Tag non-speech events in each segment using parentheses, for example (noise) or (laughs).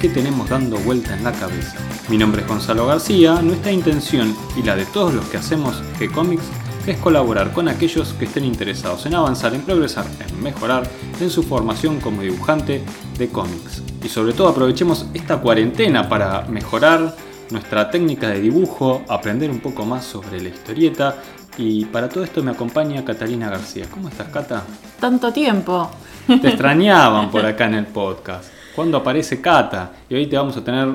que tenemos dando vuelta en la cabeza. Mi nombre es Gonzalo García, nuestra intención y la de todos los que hacemos G-Comics es colaborar con aquellos que estén interesados en avanzar, en progresar, en mejorar en su formación como dibujante de cómics. Y sobre todo aprovechemos esta cuarentena para mejorar nuestra técnica de dibujo, aprender un poco más sobre la historieta. Y para todo esto me acompaña Catalina García. ¿Cómo estás, Cata? Tanto tiempo. Te extrañaban por (laughs) acá en el podcast. ¿Cuándo aparece Cata? Y hoy te vamos a tener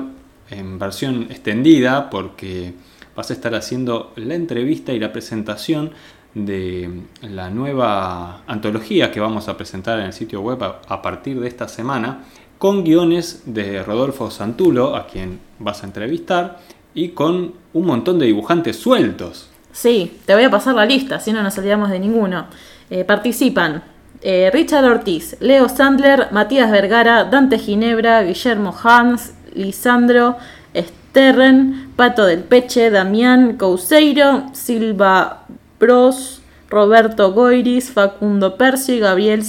en versión extendida porque vas a estar haciendo la entrevista y la presentación de la nueva antología que vamos a presentar en el sitio web a, partir de esta semana, con guiones de Rodolfo Santulo, a quien vas a entrevistar, y con un montón de dibujantes sueltos. Sí, te voy a pasar la lista, si no nos olvidamos de ninguno. Eh, participan eh, Richard Ortiz, Leo Sandler, Matías Vergara, Dante Ginebra, Guillermo Hans, Lisandro Sterren, Pato del Peche, Damián Couseiro, Silva Bros, Roberto Goiris, Facundo Percio y Gabriel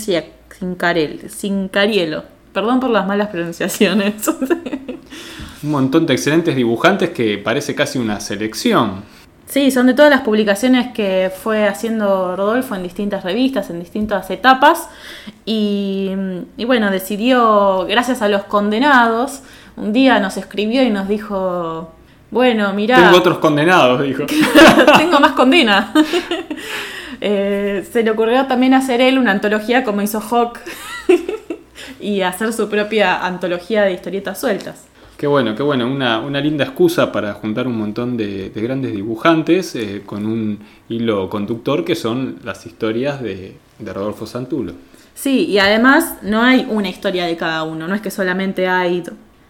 Cincarielo. Perdón por las malas pronunciaciones. (laughs) Un montón de excelentes dibujantes que parece casi una selección. Sí, son de todas las publicaciones que fue haciendo Rodolfo en distintas revistas, en distintas etapas. Y, bueno, decidió, gracias a los condenados, un día nos escribió y nos dijo, bueno, mira... Tengo otros condenados, dijo. (laughs) Tengo más condena. (laughs) Eh, se le ocurrió también hacer él una antología como hizo Hawk (laughs) y hacer su propia antología de historietas sueltas. Qué bueno, qué bueno. Una, linda excusa para juntar un montón de, grandes dibujantes eh, con un hilo conductor que son las historias de, Rodolfo Santulo. Sí, y además no hay una historia de cada uno, no es que solamente hay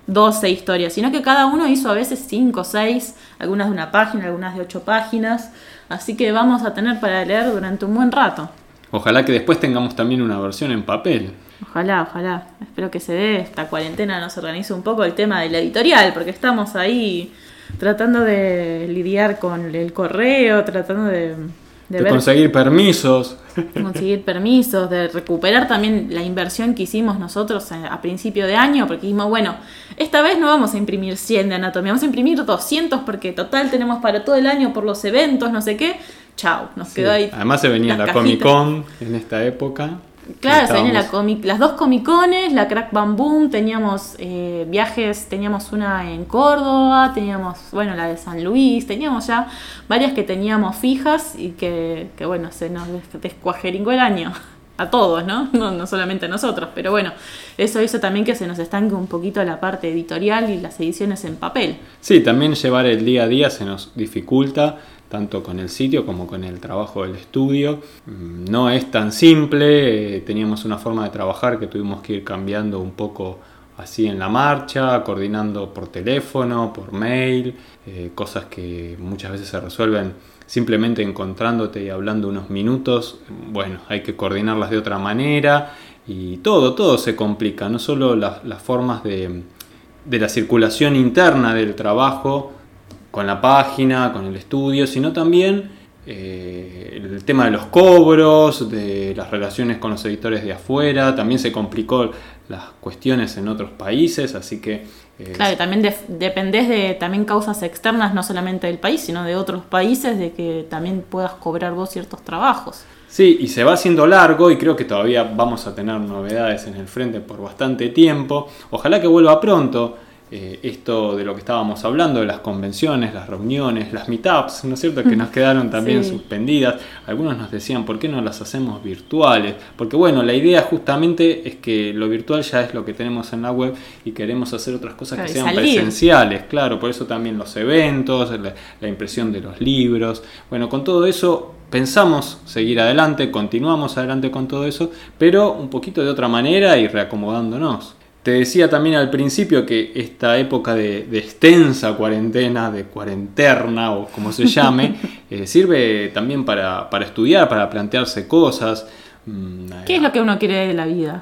12 historias, sino que cada uno hizo a veces 5 6, algunas de una página, algunas de 8 páginas, así que vamos a tener para leer durante un buen rato. Ojalá que después tengamos también una versión en papel. Ojalá, ojalá. Espero que se dé esta cuarentena, nos organice un poco el tema de la editorial, porque estamos ahí tratando de lidiar con el correo, tratando de... De, conseguir permisos. Conseguir permisos, de recuperar también la inversión que hicimos nosotros a principio de año, porque dijimos, bueno, esta vez no vamos a imprimir 100 de anatomía, vamos a imprimir 200 porque total tenemos para todo el año por los eventos, no sé qué. Chao, nos quedó ahí. Además se venía la Comic Con en esta época. Claro, se la las dos comicones, la Crack Bam Boom, teníamos eh, viajes, teníamos una en Córdoba, teníamos, bueno, la de San Luis, teníamos ya varias que teníamos fijas y que, que bueno, se nos descuajeringó el año. (laughs) A todos, ¿no? ¿no? No solamente a nosotros, pero bueno, eso hizo también que se nos estanque un poquito la parte editorial y las ediciones en papel. Sí, también llevar el día a día se nos dificulta tanto con el sitio como con el trabajo del estudio. Mm, no es tan simple, eh, teníamos una forma de trabajar que tuvimos que ir cambiando un poco así en la marcha, coordinando por teléfono, por mail, eh, cosas que muchas veces se resuelven simplemente encontrándote y hablando unos minutos. Bueno, hay que coordinarlas de otra manera y todo, todo se complica, no solo las, formas de, de la circulación interna del trabajo, con la página, con el estudio, sino también eh, el tema de los cobros, de las relaciones con los editores de afuera, también se complicó las cuestiones en otros países, así que... Eh, claro, también dependés de también causas externas, no solamente del país, sino de otros países, de que también puedas cobrar vos ciertos trabajos. Sí, y se va haciendo largo y creo que todavía vamos a tener novedades en el frente por bastante tiempo. Ojalá que vuelva pronto. Eh, esto de lo que estábamos hablando, de las convenciones, las reuniones, las meetups, ¿no es cierto? Que nos (laughs) quedaron también suspendidas. Algunos nos decían, ¿por qué no las hacemos virtuales? Porque bueno, la idea justamente es que lo virtual ya es lo que tenemos en la web y queremos hacer otras cosas que sean presenciales, claro, por eso también los eventos, la impresión de los libros. Bueno, con todo eso pensamos seguir adelante, continuamos adelante con todo eso, pero un poquito de otra manera y reacomodándonos. Te decía también al principio que esta época de, extensa cuarentena, de cuarentena o como se llame, (laughs) eh, sirve también para, para estudiar, para plantearse cosas. Mm, ¿Qué es lo que uno quiere de la vida?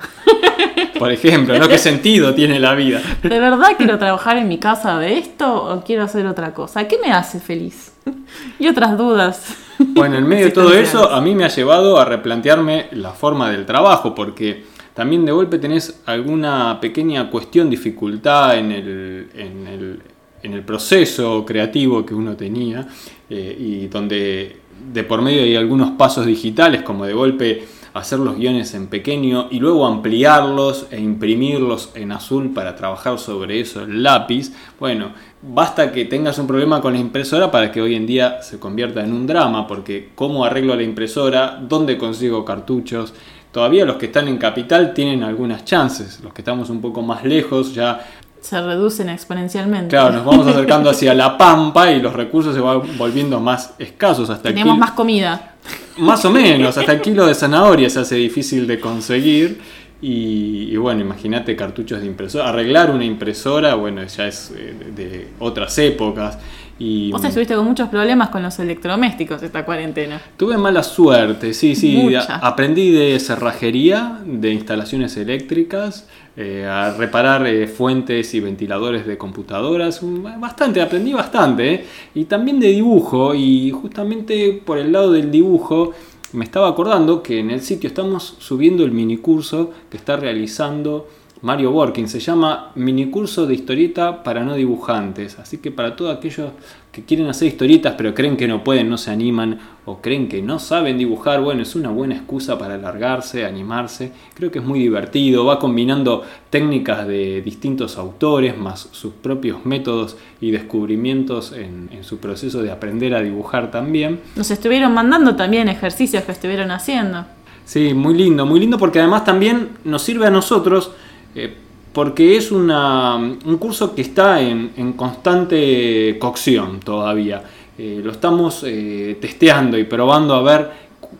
(laughs) Por ejemplo, ¿no? ¿Qué sentido tiene la vida? ¿De verdad quiero trabajar en mi casa de esto o quiero hacer otra cosa? ¿Qué me hace feliz? Y otras dudas. Bueno, en medio de todo eso, a mí me ha llevado a replantearme la forma del trabajo, porque también de golpe tenés alguna pequeña cuestión, dificultad en el, en el, en el proceso creativo que uno tenía, eh, y donde de por medio hay algunos pasos digitales, como de golpe hacer los guiones en pequeño y luego ampliarlos e imprimirlos en azul para trabajar sobre eso el lápiz. Bueno, basta que tengas un problema con la impresora para que hoy en día se convierta en un drama, porque cómo arreglo la impresora, dónde consigo cartuchos. Todavía los que están en capital tienen algunas chances, los que estamos un poco más lejos ya se reducen exponencialmente. Claro, nos vamos acercando (laughs) hacia la pampa y los recursos se van volviendo más escasos. Hasta Tenemos más comida. Más o (laughs) menos, hasta el kilo de zanahoria se hace difícil de conseguir. Y, bueno, imagínate cartuchos de impresora. Arreglar una impresora, bueno, ya es eh, de otras épocas. Y, Vos estuviste con muchos problemas con los electrodomésticos esta cuarentena. Tuve mala suerte, sí, sí. Aprendí de cerrajería, de instalaciones eléctricas, eh, a reparar eh, fuentes y ventiladores de computadoras. Bastante, aprendí bastante. Eh. Y también de dibujo. Y justamente por el lado del dibujo me estaba acordando que en el sitio estamos subiendo el minicurso que está realizando Mario Borkin. Se llama Minicurso de historieta para no dibujantes. Así que para todos aquellos que quieren hacer historietas pero creen que no pueden, no se animan o creen que no saben dibujar, bueno, es una buena excusa para alargarse, animarse. Creo que es muy divertido, va combinando técnicas de distintos autores más sus propios métodos y descubrimientos en, en su proceso de aprender a dibujar también. Nos estuvieron mandando también ejercicios que estuvieron haciendo. Sí, muy lindo, muy lindo porque además también nos sirve a nosotros eh, porque es un curso que está en, constante cocción todavía. Eh, lo estamos eh, testeando y probando a ver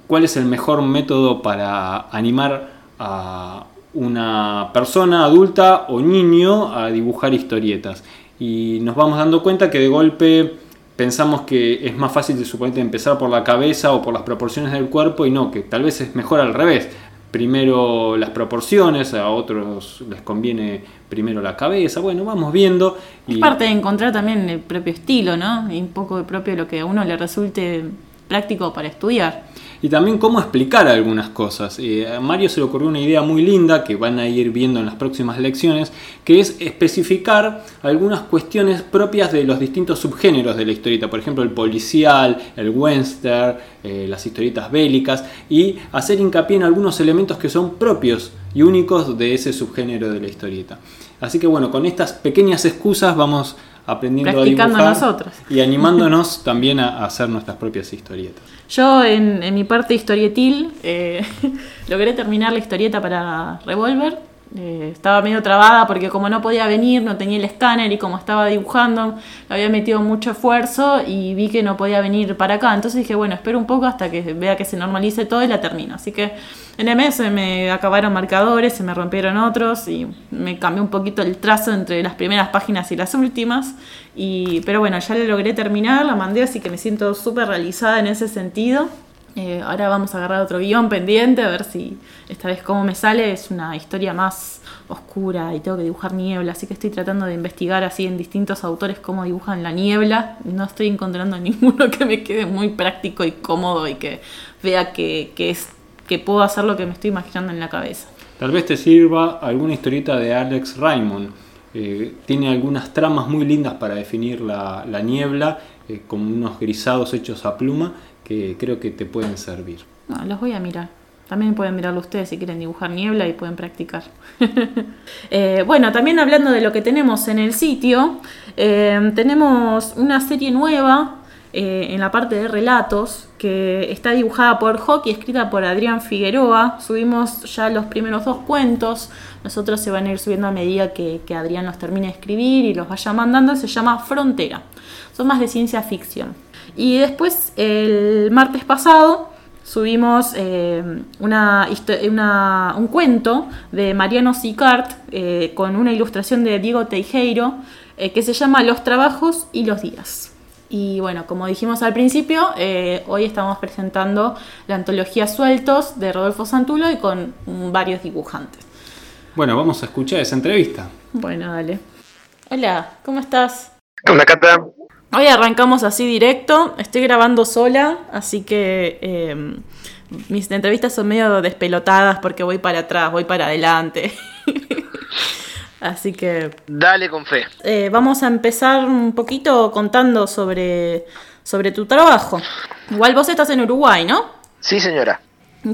cuál es el mejor método para animar a una persona adulta o niño a dibujar historietas. Y nos vamos dando cuenta que de golpe pensamos que es más fácil de suponete empezar por la cabeza o por las proporciones del cuerpo y no, que tal vez es mejor al revés primero las proporciones, a otros les conviene primero la cabeza, bueno, vamos viendo. Y... Es parte de encontrar también el propio estilo, ¿no? Y un poco de propio lo que a uno le resulte práctico para estudiar y también cómo explicar algunas cosas. Eh, a Mario se le ocurrió una idea muy linda que van a ir viendo en las próximas lecciones, que es especificar algunas cuestiones propias de los distintos subgéneros de la historieta, por ejemplo el policial, el western, eh, las historietas bélicas, y hacer hincapié en algunos elementos que son propios y únicos de ese subgénero de la historieta. Así que bueno, con estas pequeñas excusas vamos aprendiendo a dibujar y animándonos (laughs) también a hacer nuestras propias historietas. Yo en, mi parte historietil eh, (laughs) logré terminar la historieta para Revolver. Eh, estaba medio trabada porque como no podía venir, no tenía el escáner y como estaba dibujando, había metido mucho esfuerzo y vi que no podía venir para acá. Entonces dije, bueno, espero un poco hasta que vea que se normalice todo y la termino. Así que en el mes se me acabaron marcadores, se me rompieron otros y me cambió un poquito el trazo entre las primeras páginas y las últimas. Y, pero bueno, ya le logré terminar, la mandé, así que me siento súper realizada en ese sentido. Eh, ahora vamos a agarrar otro guion pendiente, a ver si esta vez cómo me sale. Es una historia más oscura y tengo que dibujar niebla, así que estoy tratando de investigar así en distintos autores cómo dibujan la niebla. No estoy encontrando (laughs) ninguno que me quede muy práctico y cómodo y que vea que, es, que puedo hacer lo que me estoy imaginando en la cabeza. Tal vez te sirva alguna historieta de Alex Raymond eh, tiene algunas tramas muy lindas para definir la, niebla, eh, con unos grisados hechos a pluma que creo que te pueden servir. los voy a mirar. También pueden mirarlo ustedes si quieren dibujar niebla y pueden practicar. (laughs) Eh, bueno, también hablando de lo que tenemos en el sitio, tenemos una serie nueva en la parte de relatos que está dibujada por Hawk y escrita por Adrián Figueroa. Subimos ya los primeros dos cuentos. Nosotros se van a ir subiendo a medida que, Adrián los termine de escribir y los vaya mandando. Se llama Frontera. Son más de ciencia ficción. Y después, el martes pasado, subimos eh, un cuento de Mariano Sicart eh, con una ilustración de Diego Teijeiro eh, que se llama Los trabajos y los días. Y bueno, como dijimos al principio, eh, hoy estamos presentando la antología Sueltos de Rodolfo Santulo y con varios dibujantes. Bueno, vamos a escuchar esa entrevista. Bueno, dale. Hola, ¿cómo estás? Hola, Cata. Hoy arrancamos así directo. Estoy grabando sola, así que eh, mis entrevistas son medio despelotadas porque voy para atrás, voy para adelante. (laughs) Así que... Dale con fe. Eh, vamos a empezar un poquito contando sobre, sobre tu trabajo. Igual vos estás en Uruguay, ¿no? Sí, señora.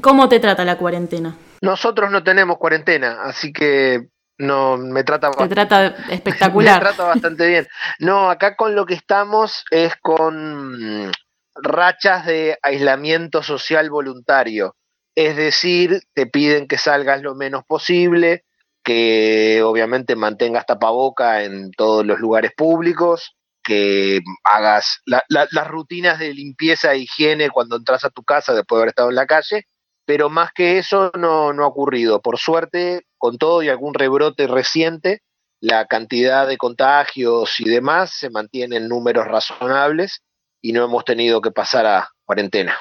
¿Cómo te trata la cuarentena? Nosotros no tenemos cuarentena, así que no me trata Te trata espectacular. (laughs) me trata bastante bien. No, acá con lo que estamos es con rachas de aislamiento social voluntario. Es decir, te piden que salgas lo menos posible, que obviamente mantengas tapaboca en todos los lugares públicos, que hagas las rutinas de limpieza e higiene cuando entras a tu casa después de haber estado en la calle, pero más que eso no, no ha ocurrido. Por suerte, con todo y algún rebrote reciente, la cantidad de contagios y demás se mantiene en números razonables y no hemos tenido que pasar a cuarentena.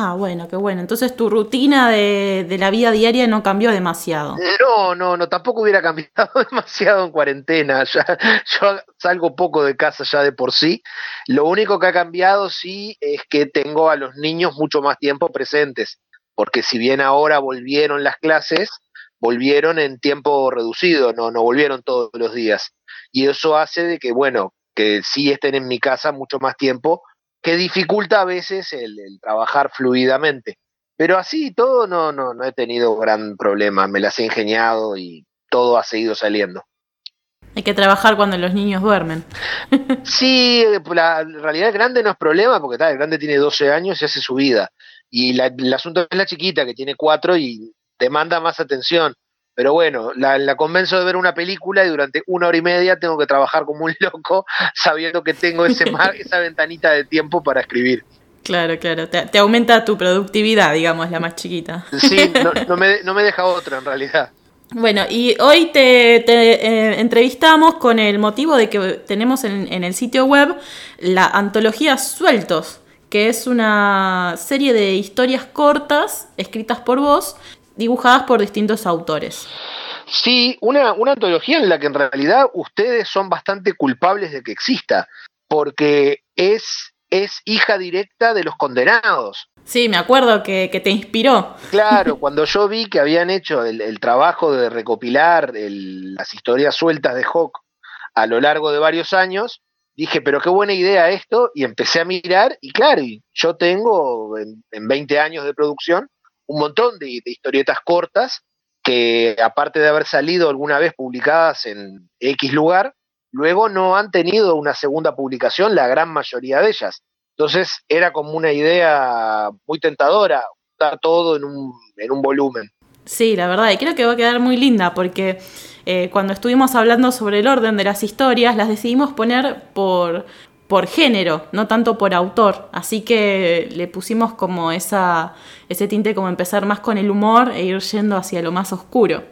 Ah, bueno, qué bueno. Entonces tu rutina de, la vida diaria no cambió demasiado. No, no, no, tampoco hubiera (laughs) cambiado demasiado en cuarentena. Ya, yo salgo poco de casa ya de por sí. Lo único que ha cambiado sí es que tengo a los niños mucho más tiempo presentes, porque si bien ahora volvieron las clases, volvieron en tiempo reducido, no, no volvieron todos los días. Y eso hace de que, bueno, que sí estén en mi casa mucho más tiempo que dificulta a veces el, trabajar fluidamente. Pero así todo no, no, no he tenido gran problema, me las he ingeniado y todo ha seguido saliendo. Hay que trabajar cuando los niños duermen. (laughs) sí, la, realidad el grande no es problema porque tal, el grande tiene 12 años y hace su vida. Y el asunto es la chiquita que tiene 4 y demanda más atención. Pero bueno, la, convenzo de ver una película y durante una hora y media tengo que trabajar como un (laughs) loco sabiendo que tengo ese (laughs) mar, esa ventanita de tiempo para escribir. Claro, claro. Te, aumenta tu productividad, digamos, la más chiquita. Sí, (laughs) no, me, deja otra en realidad. Bueno, y hoy te, eh, entrevistamos con el motivo de que tenemos en, en, el sitio web la antología Sueltos, que es una serie de historias cortas escritas por vos dibujadas por distintos autores. Sí, una, una antología en la que en realidad ustedes son bastante culpables de que exista, porque es, es hija directa de los condenados. Sí, me acuerdo que, te inspiró. Claro, (laughs) cuando yo vi que habían hecho el, trabajo de recopilar las historias sueltas de Hawk a lo largo de varios años, dije, pero qué buena idea esto, y empecé a mirar, y claro, yo tengo en, en 20 años de producción, un montón de, historietas cortas que aparte de haber salido alguna vez publicadas en X lugar, luego no han tenido una segunda publicación, la gran mayoría de ellas. Entonces era como una idea muy tentadora, dar todo en un, en un volumen. Sí, la verdad, y creo que va a quedar muy linda porque eh, cuando estuvimos hablando sobre el orden de las historias, las decidimos poner por, por género, no tanto por autor. Así que le pusimos como esa, ese tinte como empezar más con el humor e ir yendo hacia lo más oscuro.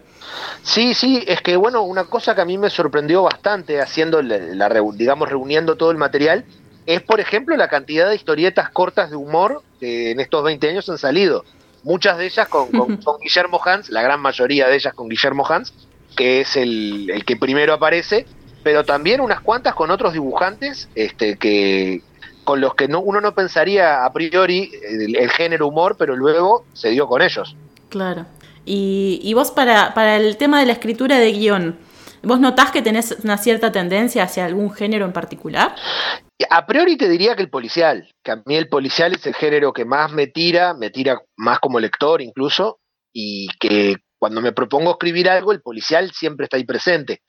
Sí, sí, es que bueno, una cosa que a mí me sorprendió bastante haciendo la, digamos reuniendo todo el material es por ejemplo la cantidad de historietas cortas de humor que en estos 20 años han salido. Muchas de ellas con, (laughs) con, Guillermo Hans, la gran mayoría de ellas con Guillermo Hans, que es el, el que primero aparece, pero también unas cuantas con otros dibujantes este, que con los que no, uno no pensaría a priori el, género humor, pero luego se dio con ellos. Claro. Y, vos para, para el tema de la escritura de guion, ¿vos notás que tenés una cierta tendencia hacia algún género en particular? A priori te diría que el policial, que a mí el policial es el género que más me tira, me tira más como lector incluso, y que cuando me propongo escribir algo, el policial siempre está ahí presente.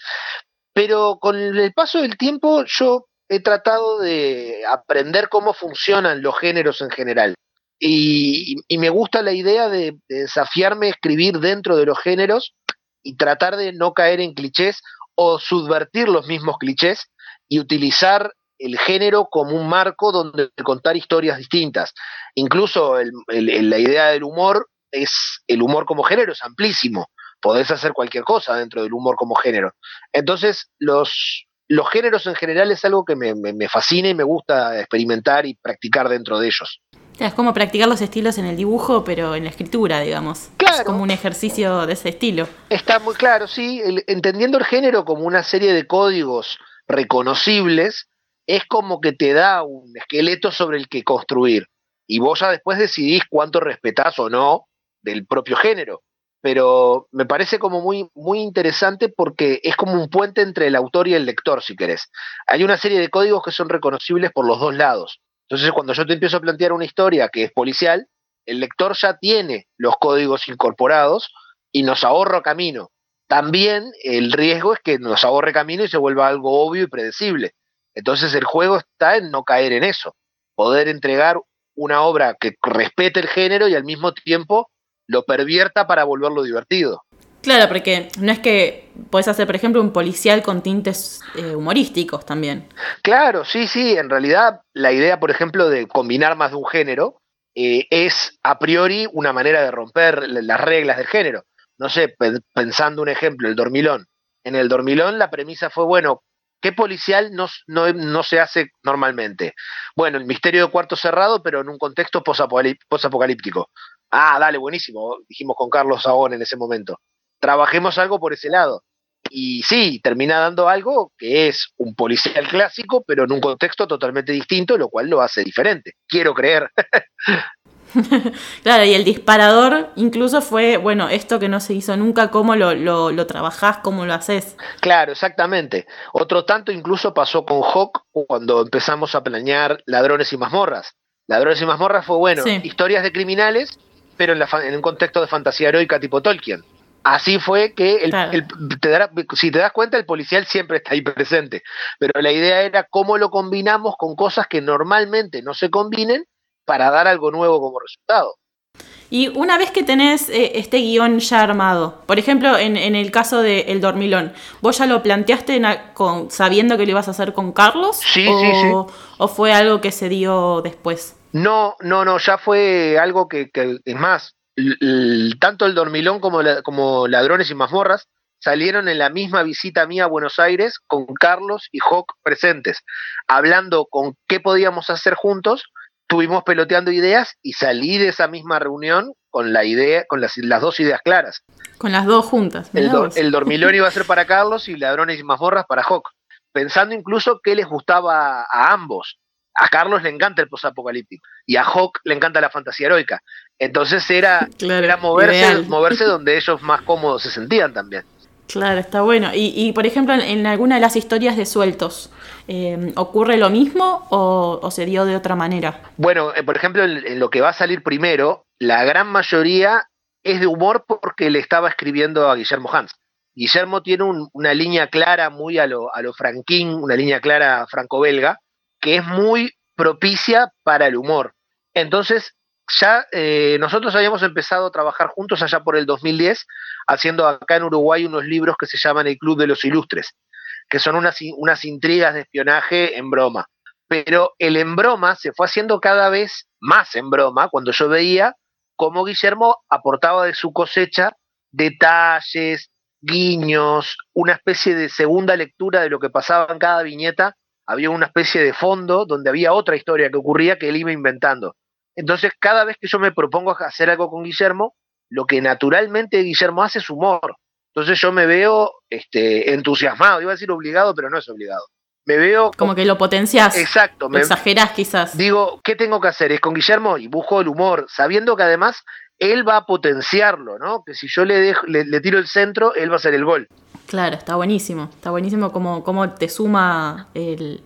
Pero con el paso del tiempo yo he tratado de aprender cómo funcionan los géneros en general. Y, me gusta la idea de, desafiarme a escribir dentro de los géneros y tratar de no caer en clichés o subvertir los mismos clichés y utilizar el género como un marco donde contar historias distintas. Incluso la idea del humor es el humor como género es amplísimo podés hacer cualquier cosa dentro del humor como género. Entonces, los, los géneros en general es algo que me, me, fascina y me gusta experimentar y practicar dentro de ellos. Es como practicar los estilos en el dibujo, pero en la escritura, digamos. Claro. Es como un ejercicio de ese estilo. Está muy claro, sí. entendiendo el género como una serie de códigos reconocibles, es como que te da un esqueleto sobre el que construir. Y vos ya después decidís cuánto respetás o no del propio género pero me parece como muy, muy interesante porque es como un puente entre el autor y el lector, si querés. Hay una serie de códigos que son reconocibles por los dos lados. Entonces, cuando yo te empiezo a plantear una historia que es policial, el lector ya tiene los códigos incorporados y nos ahorra camino. También el riesgo es que nos ahorre camino y se vuelva algo obvio y predecible. Entonces el juego está en no caer en eso, poder entregar una obra que respete el género y al mismo tiempo lo pervierta para volverlo divertido. Claro, porque no es que puedes hacer, por ejemplo, un policial con tintes eh, humorísticos también. Claro, sí, sí. En realidad, la idea, por ejemplo, de combinar más de un género eh, es a priori una manera de romper las reglas del género. No sé, pensando un ejemplo, el dormilón. En el dormilón la premisa fue, bueno, ¿qué policial no, no, no se hace normalmente? Bueno, el misterio de cuarto cerrado, pero en un contexto posapocalíptico. Ah, dale, buenísimo, dijimos con Carlos Saón en ese momento. Trabajemos algo por ese lado. Y sí, termina dando algo que es un policial clásico, pero en un contexto totalmente distinto, lo cual lo hace diferente. Quiero creer. (laughs) (laughs) claro, y el disparador incluso fue, bueno, esto que no se hizo nunca, cómo lo, lo, lo trabajás, cómo lo haces. Claro, exactamente. Otro tanto incluso pasó con Hawk cuando empezamos a planear ladrones y mazmorras. Ladrones y mazmorras fue, bueno, historias de criminales pero en, un contexto de fantasía heroica tipo Tolkien. Así fue que el, si te das cuenta, el policial siempre está ahí presente. Pero la idea era cómo lo combinamos con cosas que normalmente no se combinen para dar algo nuevo como resultado. Y una vez que tenés eh, este guion ya armado, por ejemplo, en, el caso de El Dormilón, ¿vos ya lo planteaste con, sabiendo que lo ibas a hacer con Carlos? Sí, sí, sí. ¿O fue algo que se dio después? No, no, no, ya fue algo que, es más, tanto el dormilón como, como ladrones y mazmorras salieron en la misma visita mía a Buenos Aires con Carlos y Hawk presentes, hablando con qué podíamos hacer juntos, estuvimos peloteando ideas y salí de esa misma reunión con la idea, con las, dos ideas claras. Con las dos juntas. El, el, dormilón iba a ser para (laughs) Carlos y ladrones y mazmorras para Hawk, pensando incluso que les gustaba a ambos a Carlos le encanta el posapocalíptico y a Hawk le encanta la fantasía heroica. Entonces era, (laughs) era moverse, moverse donde ellos más cómodos se sentían también. Claro, está bueno. Y, por ejemplo, en, alguna de las historias de sueltos, eh, ¿ocurre lo mismo o, se dio de otra manera? Bueno, eh, por ejemplo, en, lo que va a salir primero, la gran mayoría es de humor porque le estaba escribiendo a Guillermo Hans. Guillermo tiene una línea clara muy a lo, a lo franquín, una línea clara franco-belga, que es muy propicia para el humor. Entonces, ya eh, nosotros habíamos empezado a trabajar juntos allá por el 2010, haciendo acá en Uruguay unos libros que se llaman El Club de los Ilustres, que son unas, unas intrigas de espionaje en broma. Pero el en broma se fue haciendo cada vez más en broma cuando yo veía cómo Guillermo aportaba de su cosecha detalles, guiños, una especie de segunda lectura de lo que pasaba en cada viñeta había una especie de fondo donde había otra historia que ocurría que él iba inventando. Entonces, cada vez que yo me propongo hacer algo con Guillermo, lo que naturalmente Guillermo hace es humor. Entonces yo me veo este, entusiasmado, iba a decir obligado, pero no es obligado. Me veo... Como que lo potencias. Exacto. me exagerás quizás. Digo, ¿qué tengo que hacer? Es con Guillermo y busco el humor, sabiendo que además él va a potenciarlo, ¿no? Que si yo le, dejo, le, tiro el centro, él va a hacer el gol. Claro, está buenísimo. Está buenísimo cómo, cómo te suma el,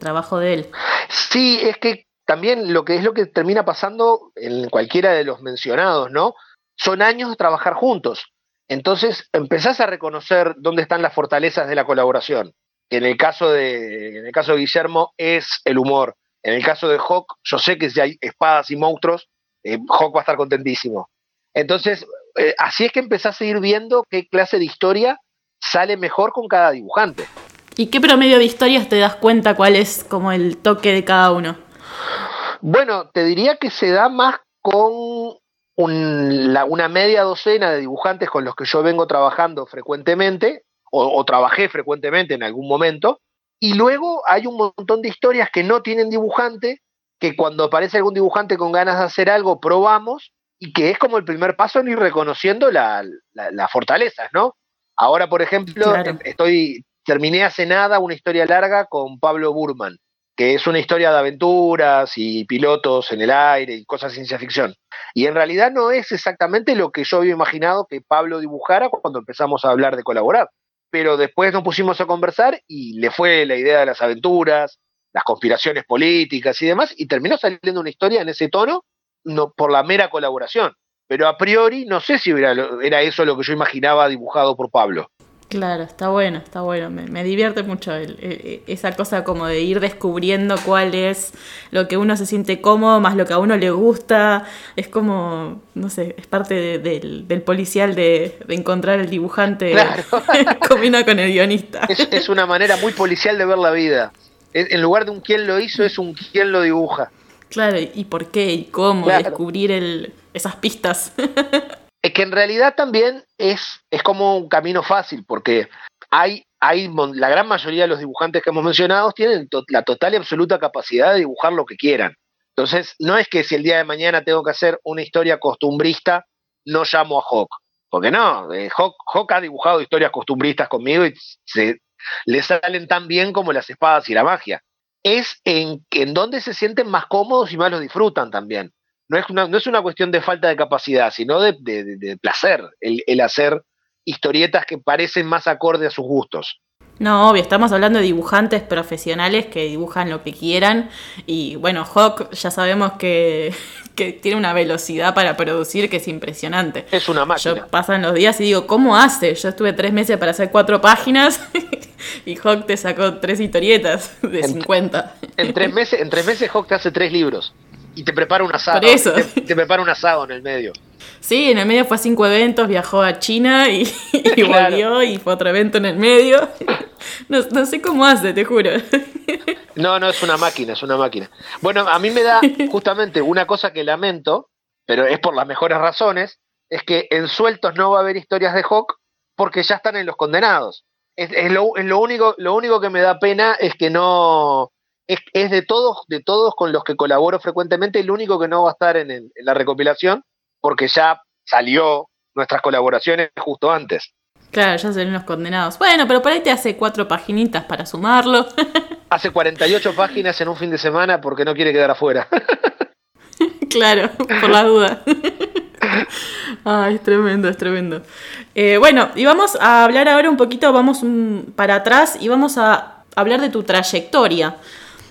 trabajo de él. Sí, es que también lo que es lo que termina pasando en cualquiera de los mencionados, ¿no? Son años de trabajar juntos. Entonces empezás a reconocer dónde están las fortalezas de la colaboración. En el caso de, en el caso de Guillermo es el humor. En el caso de Hawk, yo sé que si hay espadas y monstruos, eh, Hawk va a estar contentísimo. Entonces, eh, así es que empezás a ir viendo qué clase de historia sale mejor con cada dibujante. ¿Y qué promedio de historias te das cuenta cuál es como el toque de cada uno? Bueno, te diría que se da más con una media docena de dibujantes con los que yo vengo trabajando frecuentemente, o, trabajé frecuentemente en algún momento, Y luego hay un montón de historias que no tienen dibujante, que cuando aparece algún dibujante con ganas de hacer algo, probamos, y que es como el primer paso en ir reconociendo las fortalezas, ¿no? Ahora, por ejemplo, estoy, terminé hace nada una historia larga con Pablo Burman, que es una historia de aventuras y pilotos en el aire y cosas de ciencia ficción. Y en realidad no es exactamente lo que yo había imaginado que Pablo dibujara cuando empezamos a hablar de colaborar. Pero después nos pusimos a conversar y le fue la idea de las aventuras, las conspiraciones políticas y demás, y terminó saliendo una historia en ese tono no, por la mera colaboración. Pero a priori no sé si era, era eso lo que yo imaginaba dibujado por Pablo. Claro, está bueno, está bueno. Me, divierte mucho esa cosa como de ir descubriendo cuál es lo que uno se siente cómodo, más lo que a uno le gusta. Es como, no sé, es parte del, policial de, encontrar el dibujante claro. (laughs) combina con el guionista. Es, una manera muy policial de ver la vida. En, lugar de un quién lo hizo, es un quién lo dibuja. Claro, y por qué, y cómo, descubrir el, esas pistas. (laughs) Es que en realidad también es, es como un camino fácil, porque hay, hay la gran mayoría de los dibujantes que hemos mencionado tienen la total y absoluta capacidad de dibujar lo que quieran. Entonces, no es que si el día de mañana tengo que hacer una historia costumbrista, no llamo a Hawk. Porque no, eh, Hawk, ha dibujado historias costumbristas conmigo y se, le salen tan bien como las espadas y la magia. Es en, en donde se sienten más cómodos y más lo disfrutan también no es una, no es una cuestión de falta de capacidad, sino de, placer, el, hacer historietas que parecen más acorde a sus gustos. No, obvio, estamos hablando de dibujantes profesionales que dibujan lo que quieran. Y bueno, Hawk ya sabemos (laughs) que, tiene una velocidad para producir que es impresionante. Es una máquina. Yo pasan los días y digo, ¿cómo hace? Yo estuve tres meses para hacer cuatro páginas (laughs) y Hawk te sacó tres historietas de 50. En tres meses, en tres meses Hawk te hace tres libros y te prepara un asado. eso. Te, prepara un asado en el medio. Sí, en el medio fue a cinco eventos, viajó a China y, (laughs) volvió y fue otro evento en el medio. No, sé cómo hace, te juro. No, no, es una máquina, es una máquina. Bueno, a mí me da justamente una cosa que lamento, pero es por las mejores razones, es que en sueltos no va a haber historias de Hawk porque ya están en los condenados. Es, lo, es lo, único, lo único que me da pena es que no, es, de todos, de todos con los que colaboro frecuentemente, el único que no va a estar en, la recopilación, porque ya salió nuestras colaboraciones justo antes. Claro, ya salieron los condenados. Bueno, pero por ahí te hace cuatro paginitas para sumarlo. (laughs) hace 48 páginas en un fin de semana porque no quiere quedar afuera. (laughs) claro, por la duda. (laughs) Ay, es tremendo, es tremendo. Eh, bueno, y vamos a hablar ahora un poquito, vamos para atrás y vamos a hablar de tu trayectoria.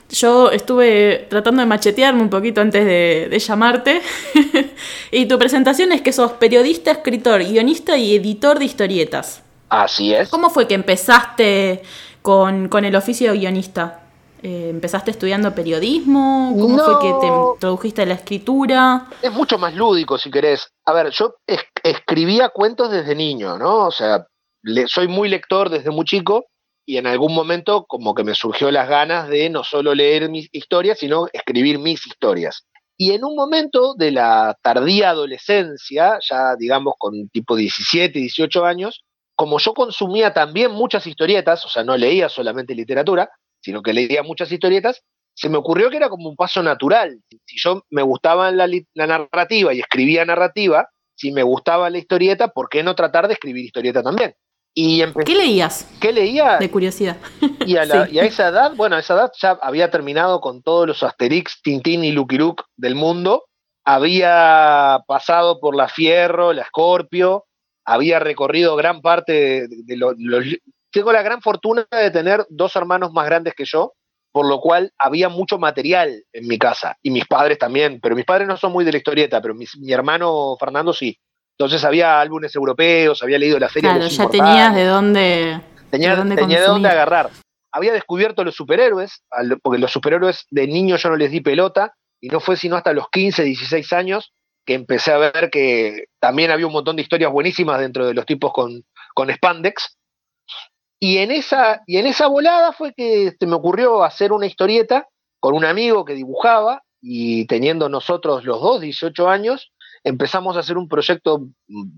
Yo estuve tratando de machetearme un poquito antes de, llamarte. (laughs) y tu presentación es que sos periodista, escritor, guionista y editor de historietas. Así es. ¿Cómo fue que empezaste con, el oficio de guionista? Eh, ¿Empezaste estudiando periodismo? ¿Cómo fue que te introdujiste a la escritura? Es mucho más lúdico, si querés. A ver, yo escribía cuentos desde niño, ¿no? O sea, soy muy lector desde muy chico y en algún momento como que me surgió las ganas de no solo leer mis historias, sino escribir mis historias. Y en un momento de la tardía adolescencia, ya digamos con tipo 17, 18 años, como yo consumía también muchas historietas, o sea, no leía solamente literatura, sino que leía muchas historietas, se me ocurrió que era como un paso natural. Si yo me gustaba la, la narrativa y escribía narrativa, si me gustaba la historieta, ¿por qué no tratar de escribir historieta también? ¿Qué leías? ¿Qué leía? De curiosidad. (laughs) Y a, esa edad, bueno, a esa edad ya había terminado con todos los Asterix, Tintín y Lucky Luke del mundo. Había pasado por la Fierro, la Scorpio, había recorrido gran parte de, los... Tengo la gran fortuna de tener dos hermanos más grandes que yo, por lo cual había mucho material en mi casa, y mis padres también, pero mis padres no son muy de la historieta, pero mi hermano Fernando sí. Entonces había álbumes europeos, había leído la feria. Claro, ya tenías de dónde. Tenía de dónde, agarrar. Había descubierto los superhéroes, porque los superhéroes de niño yo no les di pelota, y no fue sino hasta los 15, 16 años que empecé a ver que también había un montón de historias buenísimas dentro de los tipos con, con spandex. Y en, esa, y en esa volada fue que se me ocurrió hacer una historieta con un amigo que dibujaba, y teniendo nosotros los dos, 18 años, empezamos a hacer un proyecto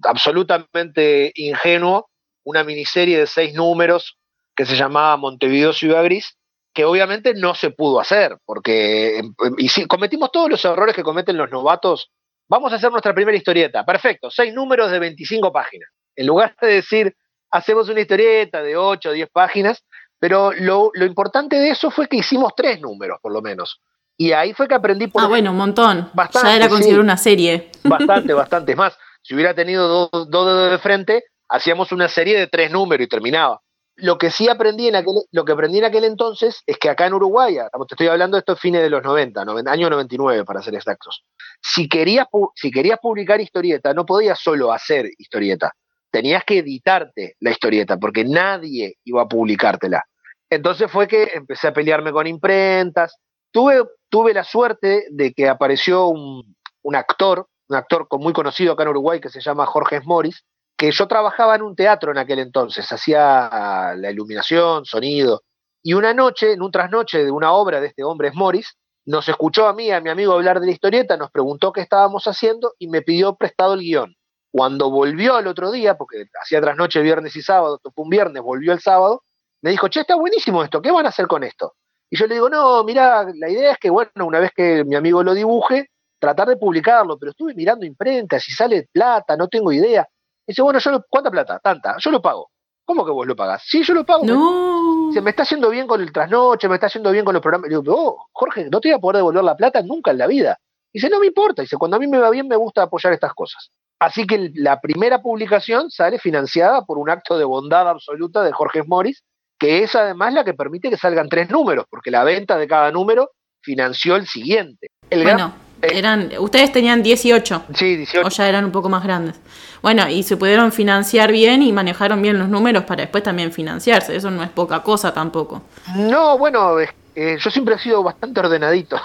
absolutamente ingenuo, una miniserie de seis números que se llamaba Montevideo Ciudad Gris, que obviamente no se pudo hacer, porque em, em, y si, cometimos todos los errores que cometen los novatos. Vamos a hacer nuestra primera historieta. Perfecto, seis números de 25 páginas. En lugar de decir, hacemos una historieta de 8 o 10 páginas, pero lo, importante de eso fue que hicimos tres números, por lo menos. Y ahí fue que aprendí por... Ah, bueno, un montón. Bastante, ya era considerado una serie. (laughs) Bastante, bastante. Es más, si hubiera tenido dos, dos dedos de frente, hacíamos una serie de tres números y terminaba. Lo que sí aprendí en aquel, lo que aprendí en aquel entonces es que acá en Uruguay, te estoy hablando de estos fines de los 90, año 99 para ser exactos, si querías, si querías publicar historieta, no podías solo hacer historieta, tenías que editarte la historieta, porque nadie iba a publicártela. Entonces fue que empecé a pelearme con imprentas. Tuve, la suerte de que apareció un, actor, un actor muy conocido acá en Uruguay que se llama Jorge Morris, que yo trabajaba en un teatro en aquel entonces, hacía la iluminación, sonido, y una noche, en un trasnoche de una obra de este hombre es Morris, nos escuchó a mí a mi amigo hablar de la historieta, nos preguntó qué estábamos haciendo y me pidió prestado el guion. Cuando volvió al otro día, porque hacía trasnoche viernes y sábado, fue un viernes, volvió el sábado, me dijo, che, está buenísimo esto, ¿qué van a hacer con esto? Y yo le digo, no, mira, la idea es que, bueno, una vez que mi amigo lo dibuje, tratar de publicarlo, pero estuve mirando imprenta, si sale plata, no tengo idea dice, bueno, yo ¿cuánta plata? Tanta, yo lo pago. ¿Cómo que vos lo pagás? Sí, yo lo pago. No. Se me está haciendo bien con el trasnoche, me está haciendo bien con los programas. digo, oh, Jorge, no te voy a poder devolver la plata nunca en la vida. Dice, no me importa. Dice, cuando a mí me va bien, me gusta apoyar estas cosas. Así que la primera publicación sale financiada por un acto de bondad absoluta de Jorge Morris, que es además la que permite que salgan tres números, porque la venta de cada número financió el siguiente. El bueno, eran, ustedes tenían 18. Sí, 18. O ya eran un poco más grandes. Bueno, y se pudieron financiar bien y manejaron bien los números para después también financiarse. Eso no es poca cosa tampoco. No, bueno, eh, yo siempre he sido bastante ordenadito.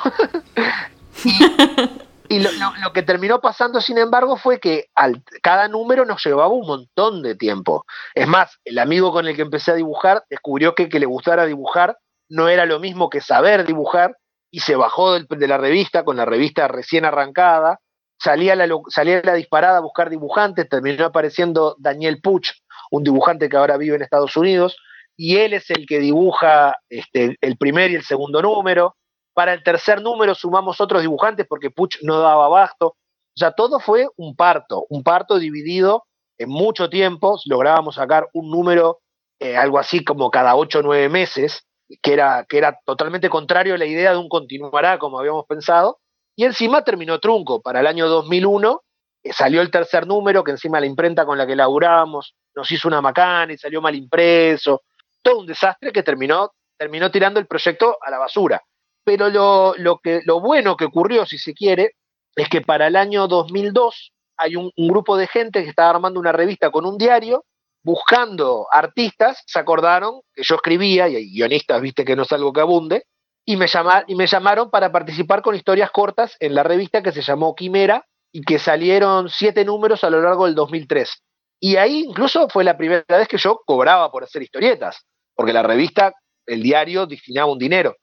(laughs) y, lo, que terminó pasando, sin embargo, fue que al, cada número nos llevaba un montón de tiempo. Es más, el amigo con el que empecé a dibujar descubrió que que le gustara dibujar no era lo mismo que saber dibujar y se bajó de la revista con la revista recién arrancada salía la, salía la disparada a buscar dibujantes, terminó apareciendo Daniel Puch, un dibujante que ahora vive en Estados Unidos, y él es el que dibuja este, el primer y el segundo número. Para el tercer número sumamos otros dibujantes porque Puch no daba abasto. O sea, todo fue un parto, un parto dividido en mucho tiempo. Lográbamos sacar un número, eh, algo así como cada ocho o nueve meses, que era, que era totalmente contrario a la idea de un continuará como habíamos pensado. Y encima terminó trunco. Para el año 2001 eh, salió el tercer número, que encima la imprenta con la que laburamos nos hizo una macana y salió mal impreso. Todo un desastre que terminó, terminó tirando el proyecto a la basura. Pero lo, que, lo bueno que ocurrió, si se quiere, es que para el año 2002 hay un, grupo de gente que estaba armando una revista con un diario buscando artistas, se acordaron que yo escribía, y hay guionistas, viste que no es algo que abunde, y me, y me llamaron para participar con historias cortas en la revista que se llamó Quimera y que salieron siete números a lo largo del 2003. Y ahí incluso fue la primera vez que yo cobraba por hacer historietas, porque la revista, el diario, destinaba un dinero.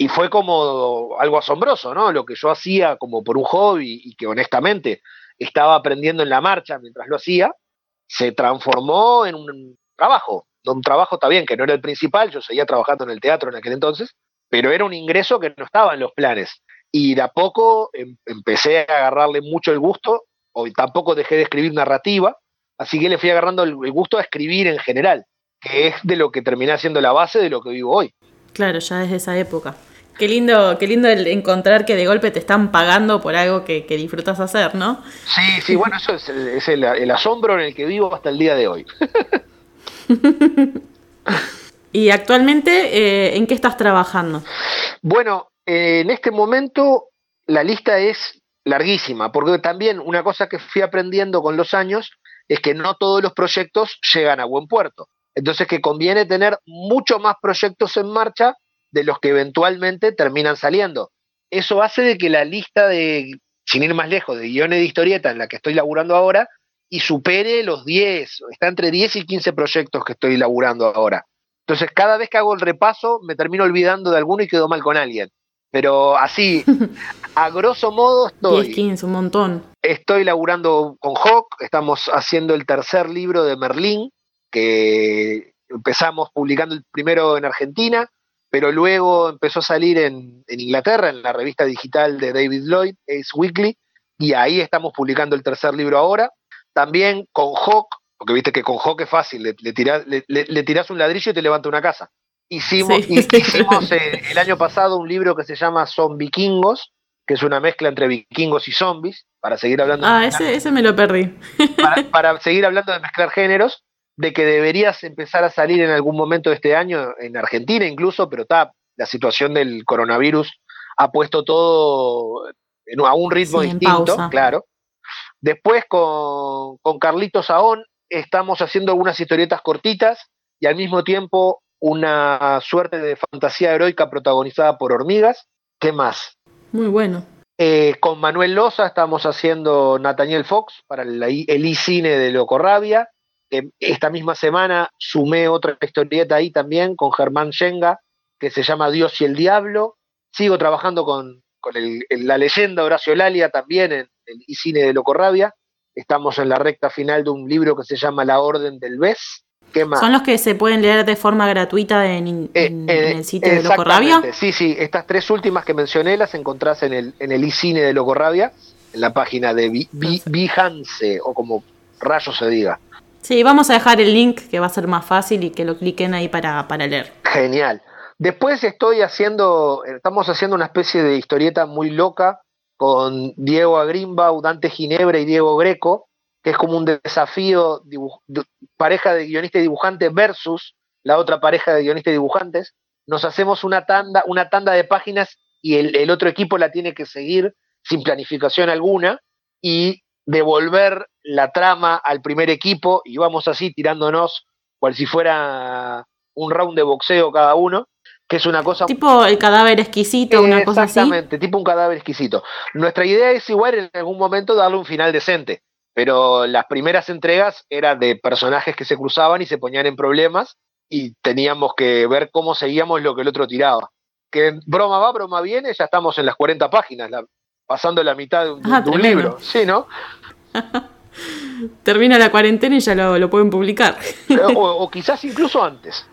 Y fue como algo asombroso, ¿no? Lo que yo hacía como por un hobby y que honestamente estaba aprendiendo en la marcha mientras lo hacía, se transformó en un trabajo. Un trabajo también que no era el principal, yo seguía trabajando en el teatro en aquel entonces, pero era un ingreso que no estaba en los planes. Y de a poco em, empecé a agarrarle mucho el gusto, o tampoco dejé de escribir narrativa, así que le fui agarrando el, gusto a escribir en general, que es de lo que terminé siendo la base de lo que vivo hoy. Claro, ya desde esa época. Qué lindo, qué lindo el encontrar que de golpe te están pagando por algo que, disfrutas hacer, ¿no? Sí, sí, bueno, eso es, el asombro en el que vivo hasta el día de hoy. (laughs) ¿Y actualmente eh, en qué estás trabajando? Bueno, eh, en este momento la lista es larguísima, porque también una cosa que fui aprendiendo con los años es que no todos los proyectos llegan a buen puerto. Entonces que conviene tener mucho más proyectos en marcha de los que eventualmente terminan saliendo. Eso hace de que la lista de, sin ir más lejos, de guiones de historieta en la que estoy laburando ahora, y supere los 10, está entre 10 y 15 proyectos que estoy laburando ahora. Entonces, cada vez que hago el repaso, me termino olvidando de alguno y quedo mal con alguien. Pero así, (laughs) a grosso modo, estoy. 10, 15, un montón. Estoy laburando con Hawk, estamos haciendo el tercer libro de Merlín, que empezamos publicando el primero en Argentina, pero luego empezó a salir en, Inglaterra, en la revista digital de David Lloyd, Ace Weekly, y ahí estamos publicando el tercer libro ahora. También con Hawk, porque viste que con Hawk es fácil, le, le, tirás, un ladrillo y te levanta una casa. Hicimos, hicimos eh, el año pasado un libro que se llama Son Vikingos, que es una mezcla entre vikingos y zombies, para seguir hablando. Ah, ese, ese me lo perdí. (laughs) para, seguir hablando de mezclar géneros, de que deberías empezar a salir en algún momento de este año, en Argentina incluso, pero está, la situación del coronavirus ha puesto todo a un ritmo distinto, claro. Después con, con Carlitos Saón estamos haciendo algunas historietas cortitas y al mismo tiempo una suerte de fantasía heroica protagonizada por hormigas. ¿Qué más? Muy bueno. Eh, con Manuel Loza estamos haciendo Nathaniel Fox para el, el e-cine de Locorrabia. Eh, esta misma semana sumé otra historieta ahí también con Germán Schenga que se llama Dios y el Diablo. Sigo trabajando con, la leyenda Horacio Lalia también en el e-cine de Locorrabia. Estamos en la recta final de un libro que se llama La Orden del Bes ¿Son los que se pueden leer de forma gratuita en, eh, eh, el sitio de Locorrabia? Sí, sí, estas tres últimas que mencioné las encontrás en el en el e-cine de Locorrabia, en la página de Behance, o como rayo se diga. Sí, vamos a dejar el link que va a ser más fácil y que lo cliquen ahí para, para leer. Genial. Después estoy haciendo, estamos haciendo una especie de historieta muy loca con Diego Agrimba, Dante Ginebra y Diego Greco, que es como un desafío, pareja de guionista y dibujante versus la otra pareja de guionistas y dibujantes. Nos hacemos una tanda, una tanda de páginas y el, otro equipo la tiene que seguir sin planificación alguna y devolver la trama al primer equipo y vamos así tirándonos cual si fuera un round de boxeo cada uno, que es una cosa... Tipo el cadáver exquisito, una cosa así. Exactamente, tipo un cadáver exquisito. Nuestra idea es igual en algún momento darle un final decente pero las primeras entregas eran de personajes que se cruzaban y se ponían en problemas y teníamos que ver cómo seguíamos lo que el otro tiraba. Que broma va, broma viene, ya estamos en las 40 páginas, pasando la mitad de un, ah, libro, ¿sí, no? (laughs) Termina la cuarentena y ya lo, pueden publicar. (laughs) o, quizás incluso antes.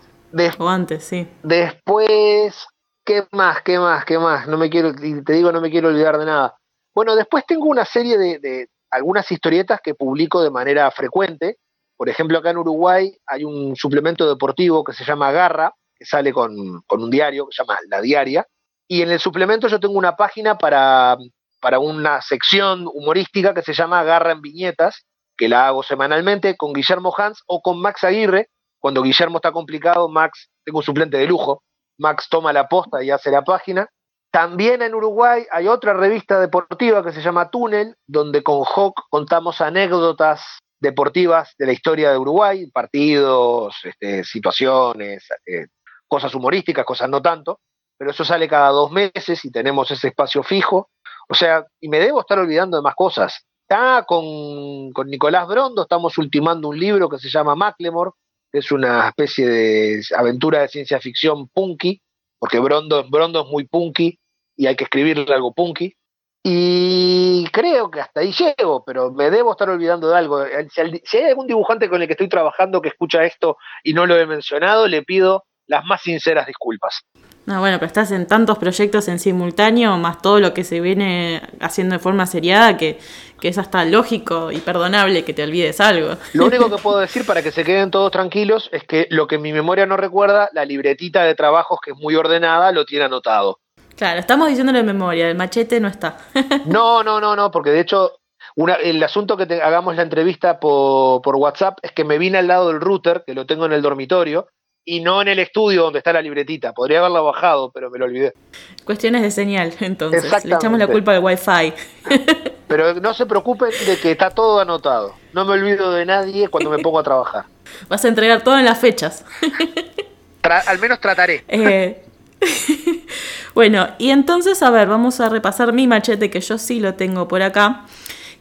o antes, sí. Después, ¿qué más? ¿Qué más? ¿Qué más? No me quiero, te digo, no me quiero olvidar de nada. Bueno, después tengo una serie de, algunas historietas que publico de manera frecuente. Por ejemplo, acá en Uruguay hay un suplemento deportivo que se llama Garra, que sale con, un diario que se llama La Diaria. Y en el suplemento yo tengo una página para, para una sección humorística que se llama Garra en Viñetas, que la hago semanalmente con Guillermo Hans o con Max Aguirre. Cuando Guillermo está complicado, Max, tengo un suplente de lujo, Max toma la posta y hace la página. También en Uruguay hay otra revista deportiva que se llama Túnel, donde con Hawk contamos anécdotas deportivas de la historia de Uruguay, partidos, este, situaciones, eh, cosas humorísticas, cosas no tanto, pero eso sale cada dos meses y tenemos ese espacio fijo. O sea, y me debo estar olvidando de más cosas. Está con, con Nicolás Brondo, estamos ultimando un libro que se llama Macklemore, que es una especie de aventura de ciencia ficción punky, porque Brondo, Brondo es muy punky y hay que escribirle algo punky. Y creo que hasta ahí llego, pero me debo estar olvidando de algo. Si hay algún dibujante con el que estoy trabajando que escucha esto y no lo he mencionado, le pido las más sinceras disculpas. No, bueno, pero estás en tantos proyectos en simultáneo, más todo lo que se viene haciendo de forma seriada, que, que es hasta lógico y perdonable que te olvides algo. Lo (laughs) único que puedo decir para que se queden todos tranquilos es que lo que mi memoria no recuerda, la libretita de trabajos que es muy ordenada, lo tiene anotado. Claro, estamos diciéndolo de memoria, el machete no está. (laughs) no, no, no, no, porque de hecho el asunto que hagamos la entrevista por, por, WhatsApp es que me vine al lado del router, que lo tengo en el dormitorio, y no en el estudio donde está la libretita. Podría haberla bajado, pero me lo olvidé. Cuestiones de señal, (laughs) entonces. Le echamos la culpa al Wi-Fi. (laughs) pero no se preocupen de que está todo anotado. No me olvido de nadie cuando me pongo a trabajar. Vas a entregar todo en las fechas. (laughs) al menos trataré. Eh, bueno, y entonces, a ver, vamos a repasar mi machete, que yo sí lo tengo por acá.